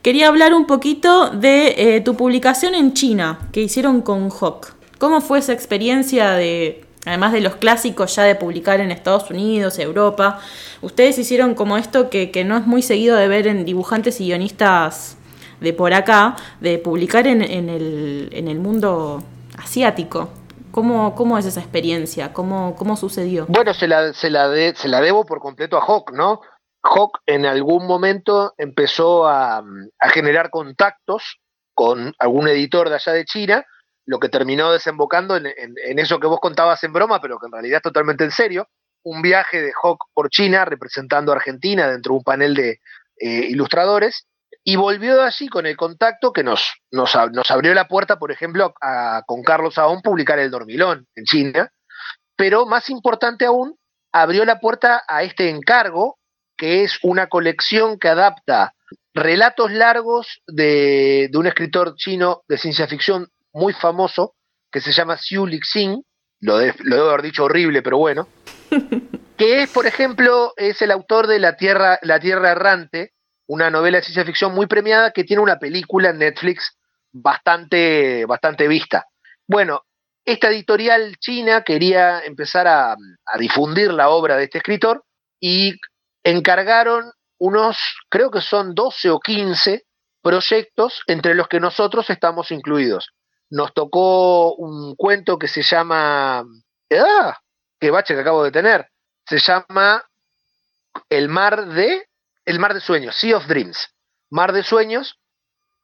Quería hablar un poquito de eh, tu publicación en China, que hicieron con Hawk. ¿Cómo fue esa experiencia de, además de los clásicos ya de publicar en Estados Unidos, Europa? Ustedes hicieron como esto que, no es muy seguido de ver en dibujantes y guionistas de por acá, de publicar en, el, en el mundo asiático. ¿Cómo, cómo es esa experiencia? ¿Cómo, cómo sucedió? Bueno, se la, se, la se la debo por completo a Hawk, ¿no? Hawk en algún momento empezó a, a generar contactos con algún editor de allá de China, lo que terminó desembocando en, en, eso que vos contabas en broma, pero que en realidad es totalmente en serio, un viaje de Hawk por China representando a Argentina dentro de un panel de eh, ilustradores, y volvió de allí con el contacto que nos, nos, abrió la puerta, por ejemplo, a, con Carlos Aón publicar El Dormilón en China, pero más importante aún, abrió la puerta a este encargo, que es una colección que adapta relatos largos de un escritor chino de ciencia ficción muy famoso, que se llama Xiu Lixing, lo, lo debo haber dicho horrible, pero bueno, (laughs) que es, por ejemplo, es el autor de La Tierra, La Tierra Errante, una novela de ciencia ficción muy premiada que tiene una película en Netflix bastante, bastante vista. Bueno, esta editorial china quería empezar a, a difundir la obra de este escritor y encargaron unos, creo que son 12 o 15 proyectos entre los que nosotros estamos incluidos. Nos tocó un cuento que se llama... ¡Ah! ¡Qué bache que acabo de tener! Se llama El mar de el Mar de Sueños, Sea of Dreams, Mar de Sueños,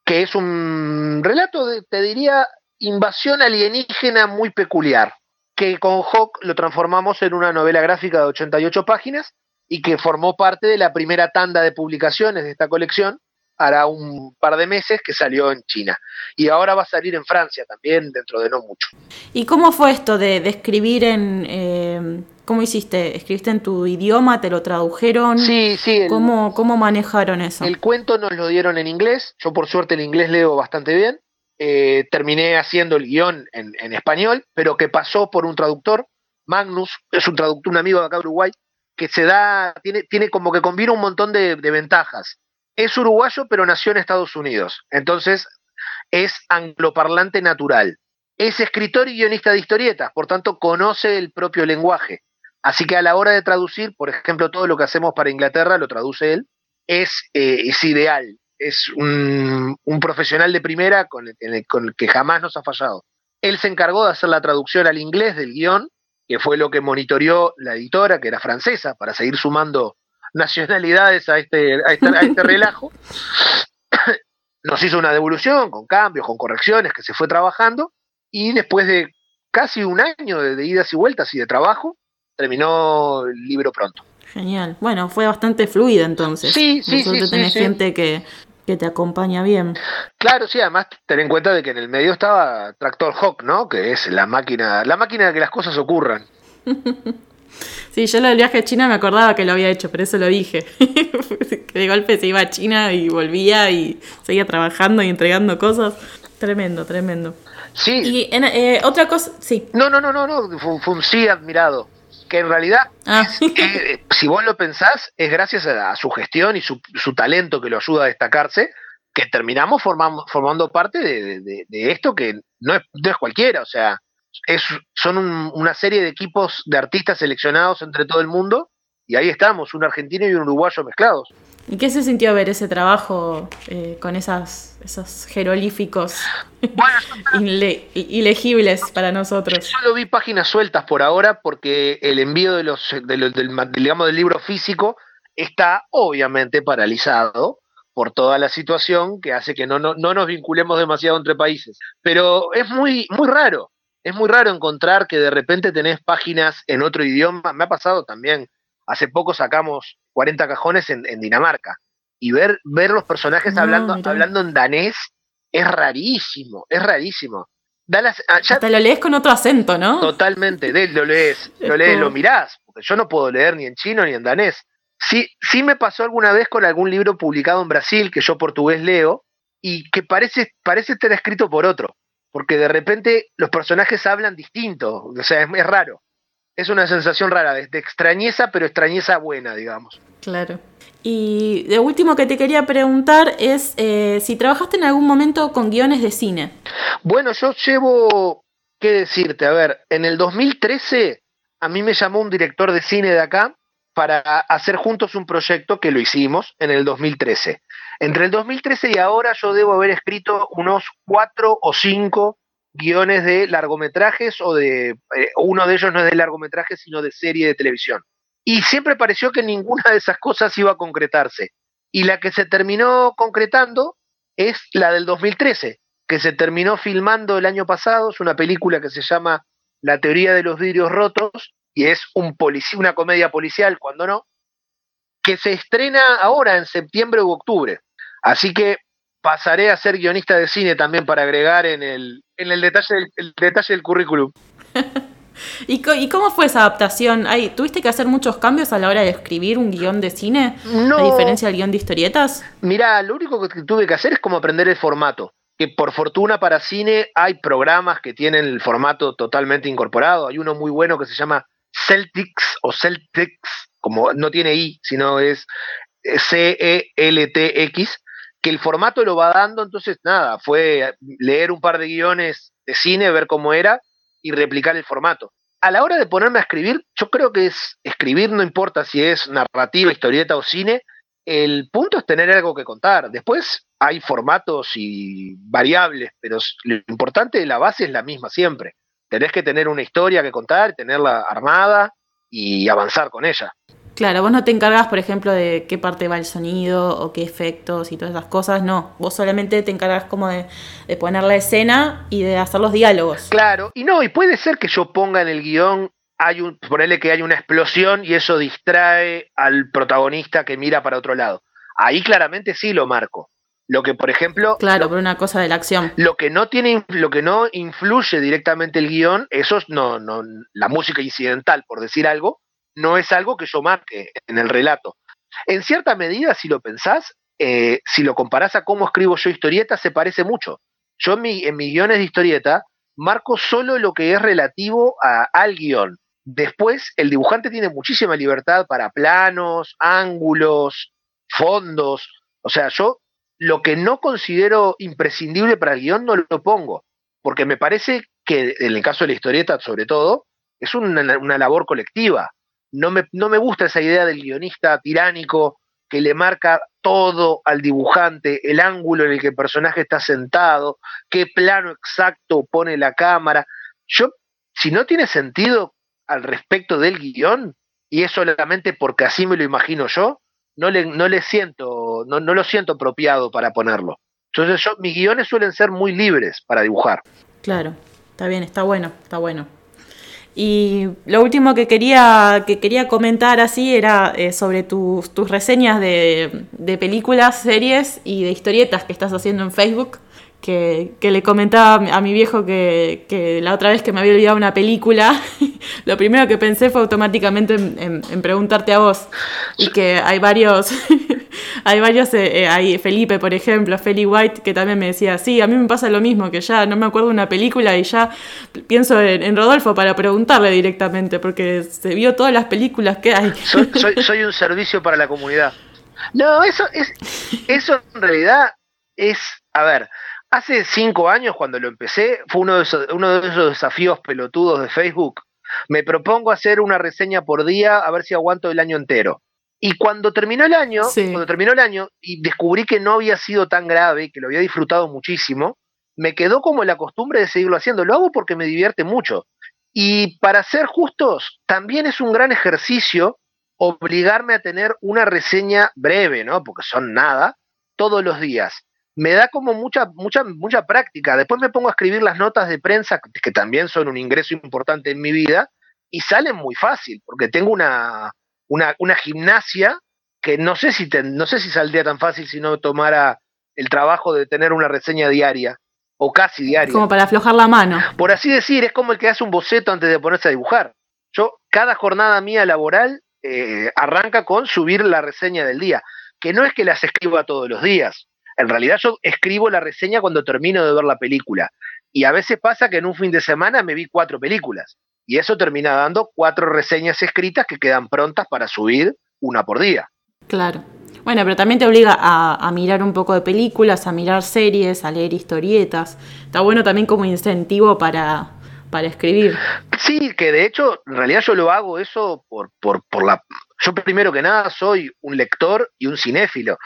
que es un relato de, te diría, invasión alienígena muy peculiar, que con Hawk lo transformamos en una novela gráfica de 88 páginas y que formó parte de la primera tanda de publicaciones de esta colección, hará un par de meses que salió en China. Y ahora va a salir en Francia también dentro de no mucho. ¿Y cómo fue esto de, escribir en... Eh, ¿Cómo hiciste? ¿Escribiste en tu idioma? ¿Te lo tradujeron? Sí, sí. ¿Cómo, ¿Cómo manejaron eso? El cuento nos lo dieron en inglés. Yo por suerte el inglés leo bastante bien. Eh, terminé haciendo el guion en, en, español, pero que pasó por un traductor, Magnus, es un traductor, un amigo de acá de Uruguay, que se da, tiene, tiene como que combina un montón de, de ventajas es uruguayo, pero nació en Estados Unidos. Entonces, es angloparlante natural. Es escritor y guionista de historietas, por tanto, conoce el propio lenguaje. Así que a la hora de traducir, por ejemplo, todo lo que hacemos para Inglaterra lo traduce él, es, eh, ideal. Es un, un, profesional de primera con el, con el que jamás nos ha fallado. Él se encargó de hacer la traducción al inglés del guion, que fue lo que monitoreó la editora, que era francesa, para seguir sumando nacionalidades a este, a este, a este (laughs) relajo. (coughs) Nos hizo una devolución con cambios, con correcciones que se fue trabajando y después de casi un año de, de idas y vueltas y de trabajo, terminó el libro pronto. Genial. Bueno, fue bastante fluida entonces. Sí, sí, sí. tenés sí, gente que, que te acompaña bien. Claro, sí, además ten en cuenta de que en el medio estaba Tractor Hawk, ¿no? Que es la máquina, la máquina de que las cosas ocurran. (laughs) Sí, yo lo del viaje a China me acordaba que lo había hecho, pero eso lo dije. (laughs) que de golpe se iba a China y volvía y seguía trabajando y entregando cosas. Tremendo, tremendo. Sí. Y en, eh, otra cosa, sí. No, no, no, no, no, fue, fue un sí admirado. Que en realidad, Ah. es, eh, (laughs) si vos lo pensás, es gracias a, a su gestión y su, su, talento que lo ayuda a destacarse, que terminamos formando, formando parte de, de, de esto que no es, no es cualquiera. O sea, es, son un, una serie de equipos de artistas seleccionados entre todo el mundo y ahí estamos, un argentino y un uruguayo mezclados. ¿Y qué se sintió ver ese trabajo eh, con esas, esos bueno, (laughs) inle ilegibles para nosotros? Solo vi páginas sueltas por ahora porque el envío de los, de los del, digamos, del libro físico está obviamente paralizado por toda la situación que hace que no, no, no nos vinculemos demasiado entre países. Pero es muy, muy raro, es muy raro encontrar que de repente tenés páginas en otro idioma. Me ha pasado también. Hace poco sacamos 40 cajones en, en Dinamarca. Y ver, ver los personajes No, hablando, mirá. hablando en danés es rarísimo, es rarísimo. Da las- ah, ya- Hasta lo lees con otro acento, ¿no? Totalmente, de, lo lees, (laughs) Es lo lees, lo mirás, porque yo no puedo leer ni en chino ni en danés. Sí, sí me pasó alguna vez con algún libro publicado en Brasil, que yo portugués leo, y que parece, parece estar escrito por otro, porque de repente los personajes hablan distinto, o sea, es, es raro. Es una sensación rara, de, de extrañeza, pero extrañeza buena, digamos. Claro. Y de último que te quería preguntar es eh, si trabajaste en algún momento con guiones de cine. Bueno, yo llevo, ¿qué decirte? A ver, en el 2013 a mí me llamó un director de cine de acá para hacer juntos un proyecto que lo hicimos en el 2013. Entre el 2013 y ahora yo debo haber escrito unos cuatro o cinco guiones de largometrajes o de... Eh, uno de ellos no es de largometrajes, sino de serie de televisión. Y siempre pareció que ninguna de esas cosas iba a concretarse. Y la que se terminó concretando es la del 2013, que se terminó filmando el año pasado. Es una película que se llama La teoría de los vidrios rotos y es un una comedia policial, cuando no, que se estrena ahora en septiembre u octubre. Así que pasaré a ser guionista de cine también para agregar en el, en el, detalle, del, el detalle del currículum. (laughs) ¿Y, cómo fue esa adaptación? ¿Tuviste que hacer muchos cambios a la hora de escribir un guion de cine? No. ¿A diferencia del guion de historietas? Mira, lo único que tuve que hacer es como aprender el formato. Que por fortuna para cine hay programas que tienen el formato totalmente incorporado. Hay uno muy bueno que se llama Celtics o Celtics, como no tiene I, sino es C-E-L-T-X, que el formato lo va dando, entonces nada, fue leer un par de guiones de cine, ver cómo era y replicar el formato. A la hora de ponerme a escribir, yo creo que es escribir, no importa si es narrativa, historieta o cine, el punto es tener algo que contar. Después hay formatos y variables, pero lo importante, la base es la misma siempre. Tenés que tener una historia que contar, tenerla armada y avanzar con ella. Claro, vos no te encargas, por ejemplo, de qué parte va el sonido o qué efectos y todas esas cosas, no. Vos solamente te encargas como de, poner la escena y de hacer los diálogos. Claro, y no, y puede ser que yo ponga en el guion, hay un, ponerle que hay una explosión y eso distrae al protagonista que mira para otro lado. Ahí claramente sí lo marco. Lo que, por ejemplo. Claro, por una cosa de la acción. Lo que no tiene, lo que no influye directamente el guion, eso es no, no, la música incidental, por decir algo, no es algo que yo marque en el relato. En cierta medida, si lo pensás, eh, si lo comparás a cómo escribo yo historietas, se parece mucho. Yo en, mi, en mis guiones de historieta marco solo lo que es relativo al guion. Después, el dibujante tiene muchísima libertad para planos, ángulos, fondos. O sea, yo lo que no considero imprescindible para el guion no lo pongo, porque me parece que en el caso de la historieta, sobre todo, es una labor colectiva. No me, no me gusta esa idea del guionista tiránico que le marca todo al dibujante, el ángulo en el que el personaje está sentado, qué plano exacto pone la cámara. Yo, si no tiene sentido al respecto del guion, y es solamente porque así me lo imagino yo, no le, no le siento, no, no lo siento apropiado para ponerlo. Entonces yo, mis guiones suelen ser muy libres para dibujar. Claro, está bien, está bueno, está bueno. Y lo último que quería, que quería comentar así era eh, sobre tus, tus reseñas de, de, películas, series y de historietas que estás haciendo en Facebook. Que, que le comentaba a mi viejo que, que, la otra vez que me había olvidado una película, (laughs) lo primero que pensé fue automáticamente en, en preguntarte a vos. Y que hay varios, (laughs) (laughs) hay varios, eh, eh, hay Felipe, por ejemplo, Feli White, que también me decía, sí, a mí me pasa lo mismo, que ya no me acuerdo de una película y ya pienso en, Rodolfo para preguntarle directamente, porque se vio todas las películas que hay. (laughs) Soy, un servicio para la comunidad. No, eso es, eso en realidad es, a ver, hace cinco años cuando lo empecé, fue uno de esos, uno de esos desafíos pelotudos de Facebook. Me propongo hacer una reseña por día a ver si aguanto el año entero. Y cuando terminó el año, cuando terminó el año y descubrí que no había sido tan grave, que lo había disfrutado muchísimo, me quedó como la costumbre de seguirlo haciendo. Lo hago porque me divierte mucho. Y para ser justos, también es un gran ejercicio obligarme a tener una reseña breve, ¿no? Porque son nada, todos los días. Me da como mucha, mucha, mucha práctica. Después me pongo a escribir las notas de prensa, que también son un ingreso importante en mi vida, y salen muy fácil, porque tengo una, una, una gimnasia que no sé si no sé si saldría tan fácil si no tomara el trabajo de tener una reseña diaria o casi diaria. Como para aflojar la mano. Por así decir, es como el que hace un boceto antes de ponerse a dibujar. Yo, cada jornada mía laboral eh, arranca con subir la reseña del día, que no es que las escriba todos los días. En realidad yo escribo la reseña cuando termino de ver la película. Y a veces pasa que en un fin de semana me vi cuatro películas. Y eso termina dando cuatro reseñas escritas que quedan prontas para subir una por día. Claro. Bueno, pero también te obliga a, mirar un poco de películas, a mirar series, a leer historietas. Está bueno también como incentivo para, para escribir. Sí, que de hecho, en realidad yo lo hago eso por, por, por la... Yo primero que nada soy un lector y un cinéfilo.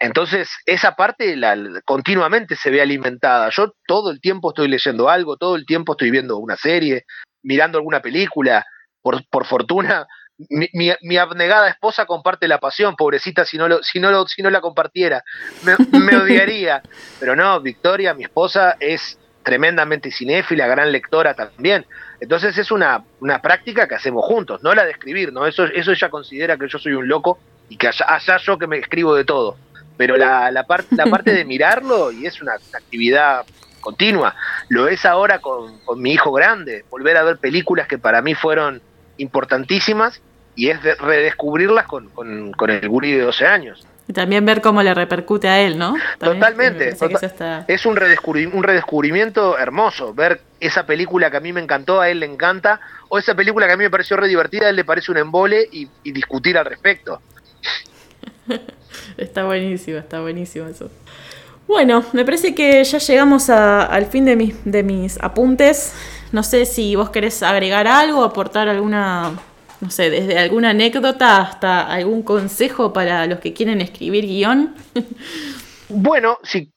Entonces, esa parte la, continuamente se ve alimentada. Yo todo el tiempo estoy leyendo algo, todo el tiempo estoy viendo una serie, mirando alguna película. Por, por fortuna, mi, mi, abnegada esposa comparte la pasión, pobrecita, si no, lo, si no, lo, si no la compartiera, me, me odiaría. (laughs) Pero no, Victoria, mi esposa, es tremendamente cinéfila, gran lectora también. Entonces es una, una práctica que hacemos juntos, no la de escribir, ¿no? Eso, eso ella considera que yo soy un loco y que allá yo que me escribo de todo pero la, la, la parte de mirarlo, y es una, actividad continua, lo es ahora con, mi hijo grande, volver a ver películas que para mí fueron importantísimas y es redescubrirlas con, con, el guri de 12 años. Y también ver cómo le repercute a él, ¿no? Totalmente. Es un, un redescubrimiento hermoso. Ver esa película que a mí me encantó, a él le encanta, o esa película que a mí me pareció re divertida, a él le parece un embole y, y discutir al respecto. (laughs) está buenísimo, está buenísimo eso. Bueno, me parece que ya llegamos al fin de mis, de mis apuntes. No sé si vos querés agregar algo, aportar alguna, no sé, desde alguna anécdota hasta algún consejo para los que quieren escribir guion. (laughs) Bueno, si,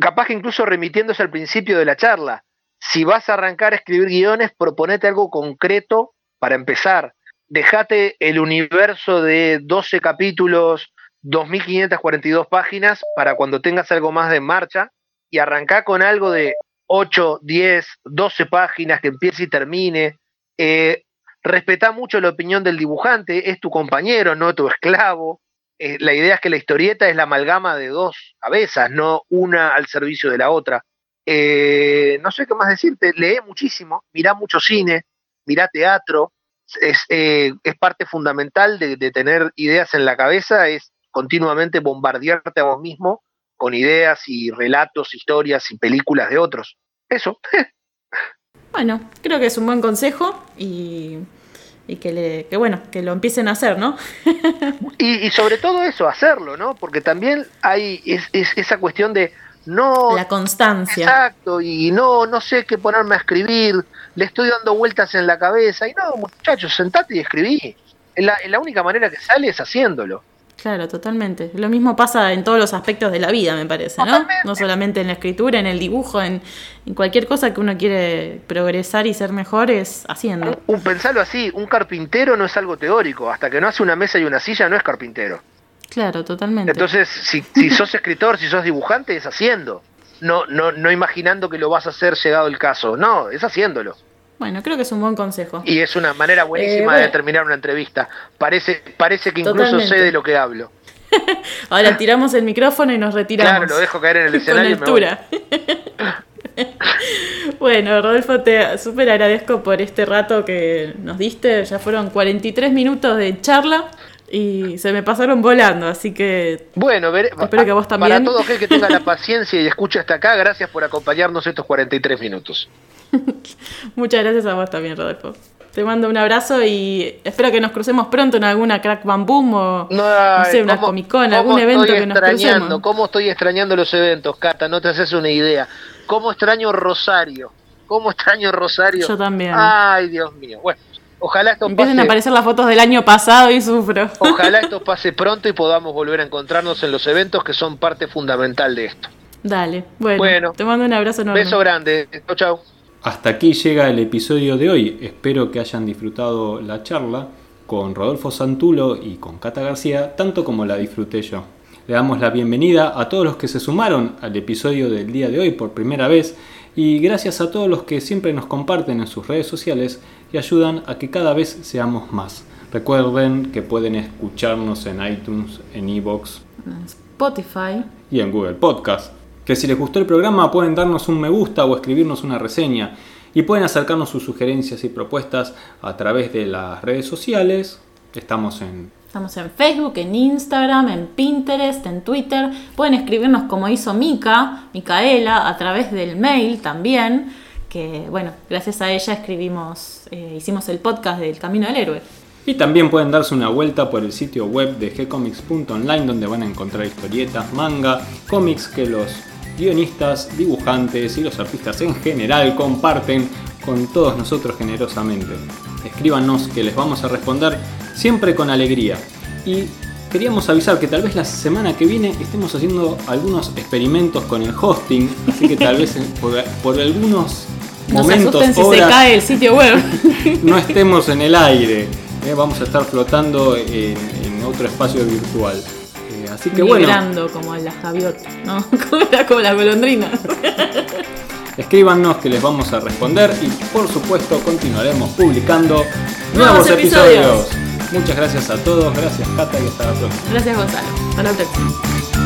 capaz que incluso remitiéndose al principio de la charla, si vas a arrancar a escribir guiones, proponete algo concreto para empezar. Dejate el universo de 12 capítulos 2.542 páginas para cuando tengas algo más de marcha y arrancar con algo de 8, 10, 12 páginas que empiece y termine. Eh, respetá mucho la opinión del dibujante, es tu compañero, no tu esclavo. Eh, la idea es que la historieta es la amalgama de dos cabezas, no una al servicio de la otra. Eh, no sé qué más decirte, lee muchísimo, mirá mucho cine, mirá teatro, es, es parte fundamental de, de, tener ideas en la cabeza, es continuamente bombardearte a vos mismo con ideas y relatos, historias y películas de otros. Eso. (laughs) bueno, creo que es un buen consejo y, que, le, que bueno, que lo empiecen a hacer, ¿no? (laughs) y, sobre todo eso, hacerlo, ¿no? Porque también hay es, esa cuestión de no... La constancia. Exacto, y no, no sé qué ponerme a escribir, le estoy dando vueltas en la cabeza, y no, muchachos, sentate y escribí. La, la única manera que sale es haciéndolo. Claro, totalmente. Lo mismo pasa en todos los aspectos de la vida, me parece, ¿no? No solamente en la escritura, en el dibujo, en, cualquier cosa que uno quiere progresar y ser mejor es haciendo. Un, pensarlo así, un carpintero no es algo teórico, hasta que no hace una mesa y una silla no es carpintero. Claro, totalmente. Entonces, si, si sos escritor, si sos dibujante, es haciendo. No, no, no imaginando que lo vas a hacer llegado el caso. No, es haciéndolo. Bueno, creo que es un buen consejo. Y es una manera buenísima eh, de terminar una entrevista. Parece, parece que incluso sé de lo que hablo. (laughs) Ahora tiramos el micrófono y nos retiramos. Claro, lo dejo caer en el escenario. Con altura. (laughs) bueno, Rodolfo, te súper agradezco por este rato que nos diste. Ya fueron 43 minutos de charla y se me pasaron volando, así que. Bueno, espero que vos también. Para todo aquel que tenga la paciencia y escuche hasta acá, gracias por acompañarnos estos 43 minutos. (laughs) Muchas gracias a vos también, Rodolfo. Te mando un abrazo y espero que nos crucemos pronto en alguna Crack Bam Boom o no, sé, una Comic Con, algún evento que nos crucemos. ¿Cómo estoy extrañando los eventos, Cata? No te haces una idea. ¿Cómo extraño Rosario? ¿Cómo extraño Rosario? Yo también. Ay, Dios mío. Bueno, ojalá esto Empiecen a aparecer las fotos del año pasado y sufro. Ojalá esto pase pronto y podamos volver a encontrarnos en los eventos que son parte fundamental de esto. Dale, bueno, bueno te mando un abrazo enorme. Beso grande. Chau, chau. Hasta aquí llega el episodio de hoy. Espero que hayan disfrutado la charla con Rodolfo Santulo y con Cata García, tanto como la disfruté yo. Le damos la bienvenida a todos los que se sumaron al episodio del día de hoy por primera vez y gracias a todos los que siempre nos comparten en sus redes sociales y ayudan a que cada vez seamos más. Recuerden que pueden escucharnos en iTunes, en Evox, Spotify y en Google Podcast que si les gustó el programa pueden darnos un me gusta o escribirnos una reseña y pueden acercarnos sus sugerencias y propuestas a través de las redes sociales. Estamos en Estamos en Facebook, en Instagram, en Pinterest, en Twitter. Pueden escribirnos como hizo Mica, Micaela, a través del mail también. Que bueno, gracias a ella escribimos, eh, hicimos el podcast del Camino del Héroe. Y también pueden darse una vuelta por el sitio web de gcomics.online donde van a encontrar historietas, manga, cómics que los guionistas, dibujantes y los artistas en general comparten con todos nosotros generosamente. Escríbanos que les vamos a responder siempre con alegría. Y queríamos avisar que tal vez la semana que viene estemos haciendo algunos experimentos con el hosting, así que tal vez (laughs) por, por algunos No se asusten si se horas, cae el sitio web. (laughs) no estemos en el aire. eh, vamos a estar flotando en, en otro espacio virtual. Eh, así que bueno, Migrando como las gaviotas, ¿no? (laughs) Como la, como la golondrina. (laughs) escríbanos que les vamos a responder y por supuesto continuaremos publicando Nuevos nuevos episodios. episodios. Muchas gracias a todos, gracias Cata y hasta la próxima. Gracias, Gonzalo. Hasta la próxima.